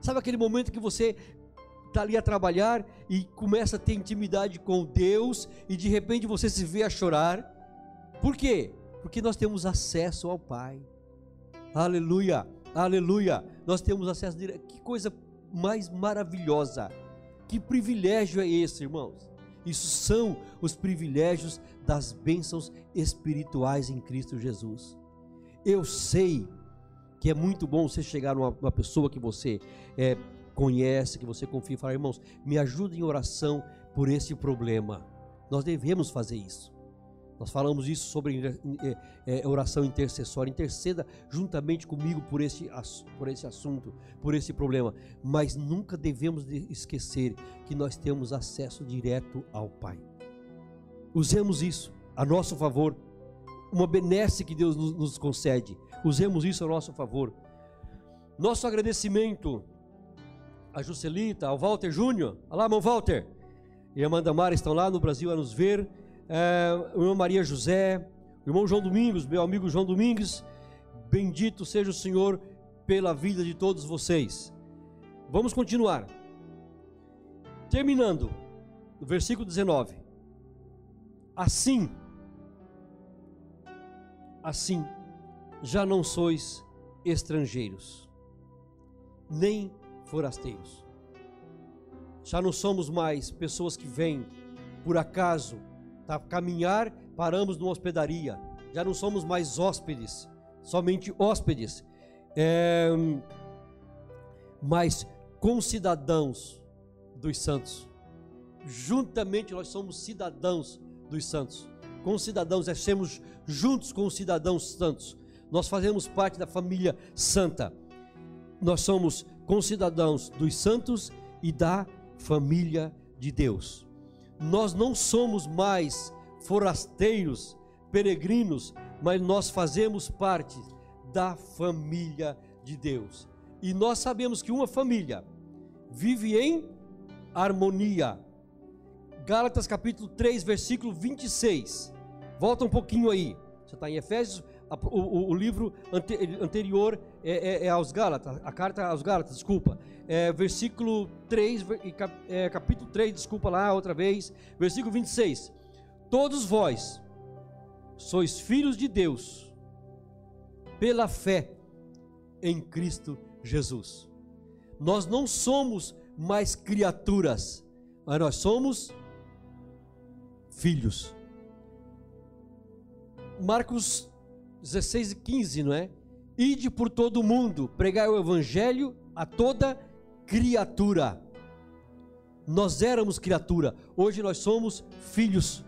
Sabe aquele momento que você está ali a trabalhar e começa a ter intimidade com Deus e de repente você se vê a chorar? Por quê? Porque nós temos acesso ao Pai. Aleluia, aleluia. Nós temos acesso direto. Que coisa mais maravilhosa. Que privilégio é esse, irmãos? Isso são os privilégios das bênçãos espirituais em Cristo Jesus. Eu sei que é muito bom você chegar numa, numa pessoa que você é, conhece, que você confia e falar, irmãos, me ajude em oração por esse problema. Nós devemos fazer isso. Nós falamos isso sobre é, é, oração intercessória. Interceda juntamente comigo por esse, por esse assunto, por esse problema. Mas nunca devemos esquecer que nós temos acesso direto ao Pai. Usemos isso a nosso favor. Uma benesse que Deus nos, nos concede. Usemos isso a nosso favor. Nosso agradecimento a Juscelita, ao Walter Júnior. Olá, irmão Walter. E a Amanda Mara estão lá no Brasil a nos ver é, o irmão Maria José, o irmão João Domingos, meu amigo João Domingos, bendito seja o Senhor pela vida de todos vocês. Vamos continuar. Terminando, no versículo 19. Assim, assim, já não sois estrangeiros, nem forasteiros. Já não somos mais pessoas que vêm por acaso Tá caminhar, paramos numa hospedaria. Já não somos mais hóspedes, somente hóspedes. É, mas concidadãos dos santos. Juntamente nós somos cidadãos dos santos. Com cidadãos, é sermos juntos com os cidadãos santos. Nós fazemos parte da família santa. Nós somos concidadãos dos santos e da família de Deus. Nós não somos mais forasteiros, peregrinos, mas nós fazemos parte da família de Deus. E nós sabemos que uma família vive em harmonia. Gálatas capítulo 3, versículo 26. Volta um pouquinho aí. Você está em Efésios, o, o, o livro ante, anterior é, é, é, aos Gálatas, a carta aos Gálatas, desculpa. É, versículo 3, é, capítulo 3, desculpa lá outra vez. Versículo 26. Todos vós sois filhos de Deus pela fé em Cristo Jesus. Nós não somos mais criaturas, mas nós somos filhos. Marcos 16 e 15, não é? Ide por todo o mundo, pregai o evangelho a toda criatura. Nós éramos criatura, hoje nós somos filhos.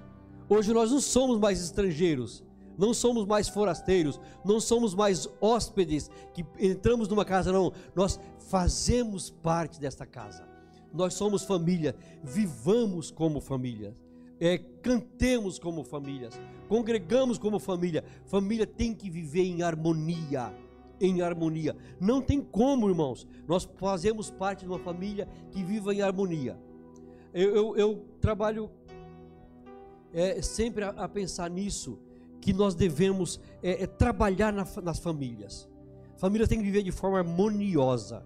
Hoje nós não somos mais estrangeiros, não somos mais forasteiros, não somos mais hóspedes que entramos numa casa, não. Nós fazemos parte desta casa. Nós somos família, vivamos como família, é, cantemos como famílias, congregamos como família. Família tem que viver em harmonia, em harmonia. Não tem como, irmãos. Nós fazemos parte de uma família que viva em harmonia. Eu, eu, eu trabalho é, sempre a, a pensar nisso que nós devemos é, é, trabalhar na, nas famílias. Famílias têm que viver de forma harmoniosa,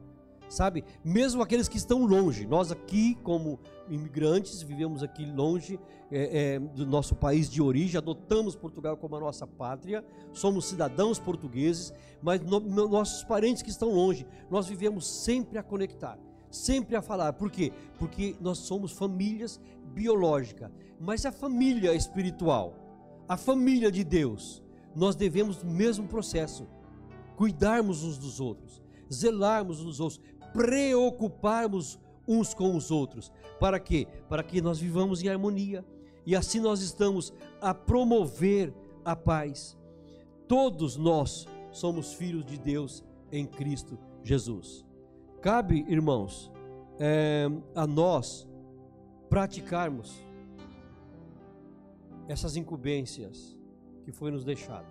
sabe? Mesmo aqueles que estão longe. Nós aqui, como imigrantes, vivemos aqui longe é, é, do nosso país de origem, adotamos Portugal como a nossa pátria, somos cidadãos portugueses, mas no, nossos parentes que estão longe, nós vivemos sempre a conectar, sempre a falar. Por quê? Porque nós somos famílias biológicas, mas a família espiritual a família de Deus, nós devemos o mesmo processo, cuidarmos uns dos outros, zelarmos uns dos outros, preocuparmos uns com os outros. Para quê? Para que nós vivamos em harmonia e assim nós estamos a promover a paz. Todos nós somos filhos de Deus em Cristo Jesus. Cabe, irmãos, é, a nós praticarmos essas incumbências que foi nos deixado.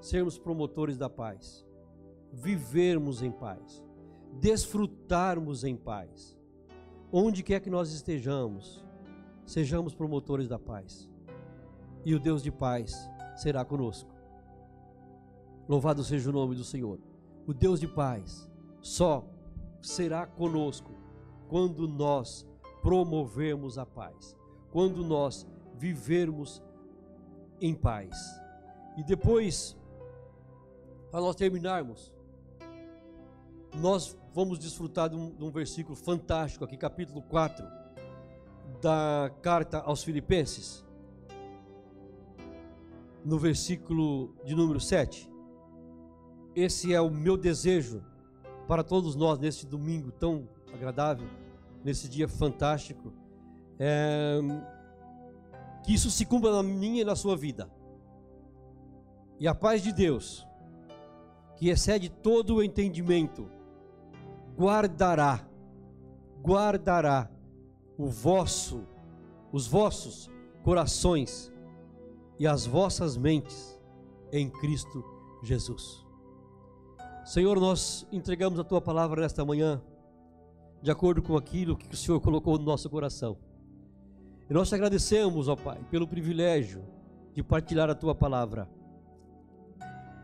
Sermos promotores da paz, vivermos em paz, desfrutarmos em paz. Onde quer que nós estejamos, sejamos promotores da paz. E o Deus de paz será conosco. Louvado seja o nome do Senhor. O Deus de paz só será conosco quando nós promovermos a paz, quando nós vivermos em paz. E depois, para nós terminarmos, nós vamos desfrutar de um, de um, versículo fantástico aqui, capítulo 4 da carta aos Filipenses, no versículo de número 7. Esse é o meu desejo para todos nós neste domingo tão agradável, nesse dia fantástico. É, que isso se cumpra na minha e na sua vida. E a paz de Deus, que excede todo o entendimento, guardará, guardará o vosso, os vossos corações e as vossas mentes em Cristo Jesus. Senhor, nós entregamos a tua palavra nesta manhã, de acordo com aquilo que o Senhor colocou no nosso coração. E nós te agradecemos, ó Pai, pelo privilégio de partilhar a tua palavra.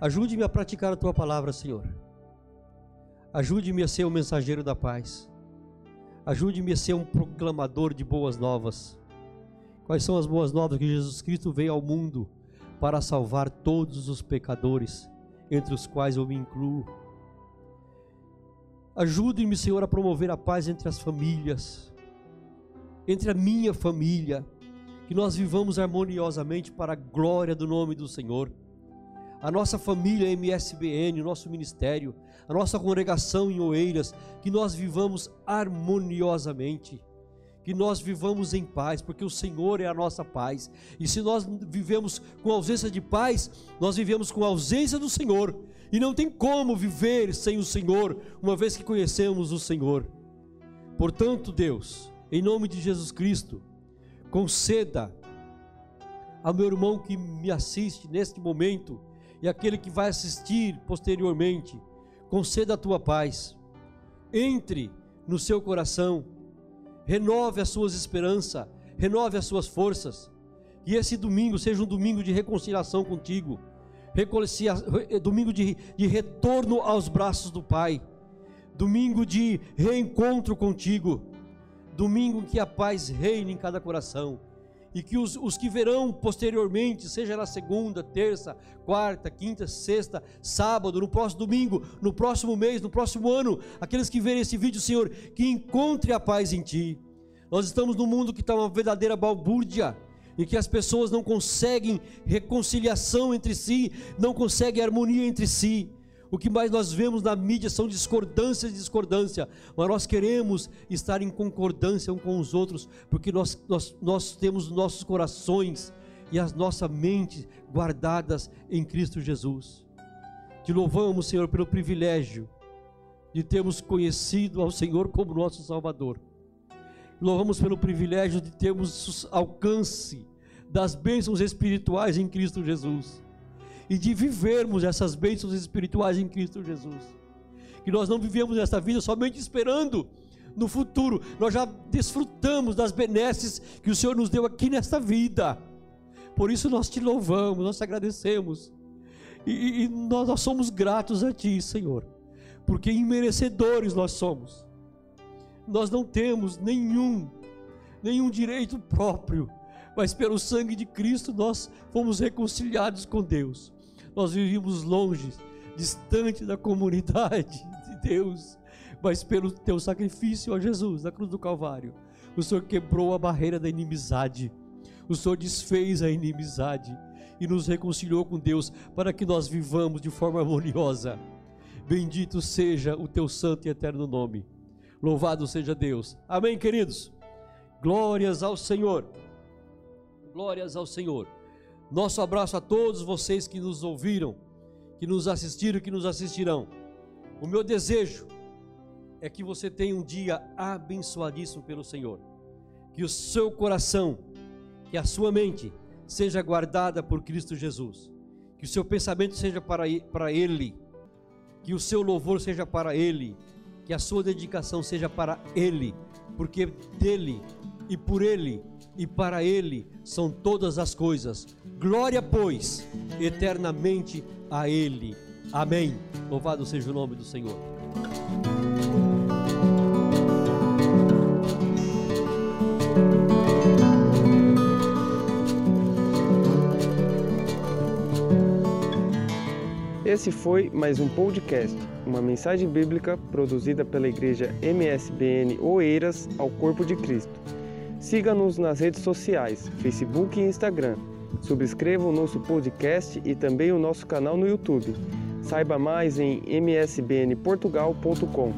Ajude-me a praticar a tua palavra, Senhor. Ajude-me a ser um mensageiro da paz. Ajude-me a ser um proclamador de boas novas. Quais são as boas novas que Jesus Cristo veio ao mundo para salvar todos os pecadores, entre os quais eu me incluo? Ajude-me, Senhor, a promover a paz entre as famílias entre a minha família, que nós vivamos harmoniosamente para a glória do nome do Senhor. A nossa família MSBN, o nosso ministério, a nossa congregação em Oeiras, que nós vivamos harmoniosamente que nós vivamos em paz, porque o Senhor é a nossa paz. E se nós vivemos com ausência de paz, nós vivemos com ausência do Senhor. E não tem como viver sem o Senhor, uma vez que conhecemos o Senhor. Portanto, Deus, em nome de Jesus Cristo, conceda ao meu irmão que me assiste neste momento e aquele que vai assistir posteriormente, conceda a tua paz. Entre no seu coração renove as suas esperanças, renove as suas forças. E esse domingo seja um domingo de reconciliação contigo, domingo de, de retorno aos braços do Pai, domingo de reencontro contigo, domingo que a paz reine em cada coração e que os, os que verão posteriormente, seja na segunda, terça, quarta, quinta, sexta, sábado, no próximo domingo, no próximo mês, no próximo ano, aqueles que verem esse vídeo, Senhor, que encontre a paz em Ti. Nós estamos num mundo que está uma verdadeira balbúrdia, em que as pessoas não conseguem reconciliação entre si, não conseguem harmonia entre si. O que mais nós vemos na mídia são discordâncias e discordância, mas nós queremos estar em concordância uns com os outros, porque nós, nós, nós temos nossos corações e as nossas mentes guardadas em Cristo Jesus. Te louvamos, Senhor, pelo privilégio de termos conhecido ao Senhor como nosso Salvador. Louvamos pelo privilégio de termos alcance das bênçãos espirituais em Cristo Jesus e de vivermos essas bênçãos espirituais em Cristo Jesus. Que nós não vivemos esta vida somente esperando no futuro, nós já desfrutamos das benesses que o Senhor nos deu aqui nesta vida. Por isso nós te louvamos, nós te agradecemos. E, e nós, nós somos gratos a Ti, Senhor, porque imerecedores nós somos. Nós não temos nenhum, nenhum direito próprio, mas pelo sangue de Cristo nós fomos reconciliados com Deus nós vivíamos longe, distante da comunidade de Deus, mas pelo teu sacrifício, ó Jesus, na cruz do Calvário, o Senhor quebrou a barreira da inimizade, o Senhor desfez a inimizade e nos reconciliou com Deus para que nós vivamos de forma harmoniosa. Bendito seja o teu santo e eterno nome. Louvado seja Deus. Amém, queridos. Glórias ao Senhor. Glórias ao Senhor. Nosso abraço a todos vocês que nos ouviram, que nos assistiram e que nos assistirão. O meu desejo é que você tenha um dia abençoadíssimo pelo Senhor. Que o seu coração, que a sua mente seja guardada por Cristo Jesus. Que o seu pensamento seja para, para Ele. Que o seu louvor seja para Ele. Que a sua dedicação seja para Ele. Porque dele e por Ele e para Ele são todas as coisas. Glória, pois, eternamente a Ele. Amém. Louvado seja o nome do Senhor. Esse foi mais um podcast, uma mensagem bíblica produzida pela igreja MSBN Oeiras ao Corpo de Cristo. Siga-nos nas redes sociais, Facebook e Instagram. Subscreva o nosso podcast e também o nosso canal no YouTube. Saiba mais em msbnportugal.com.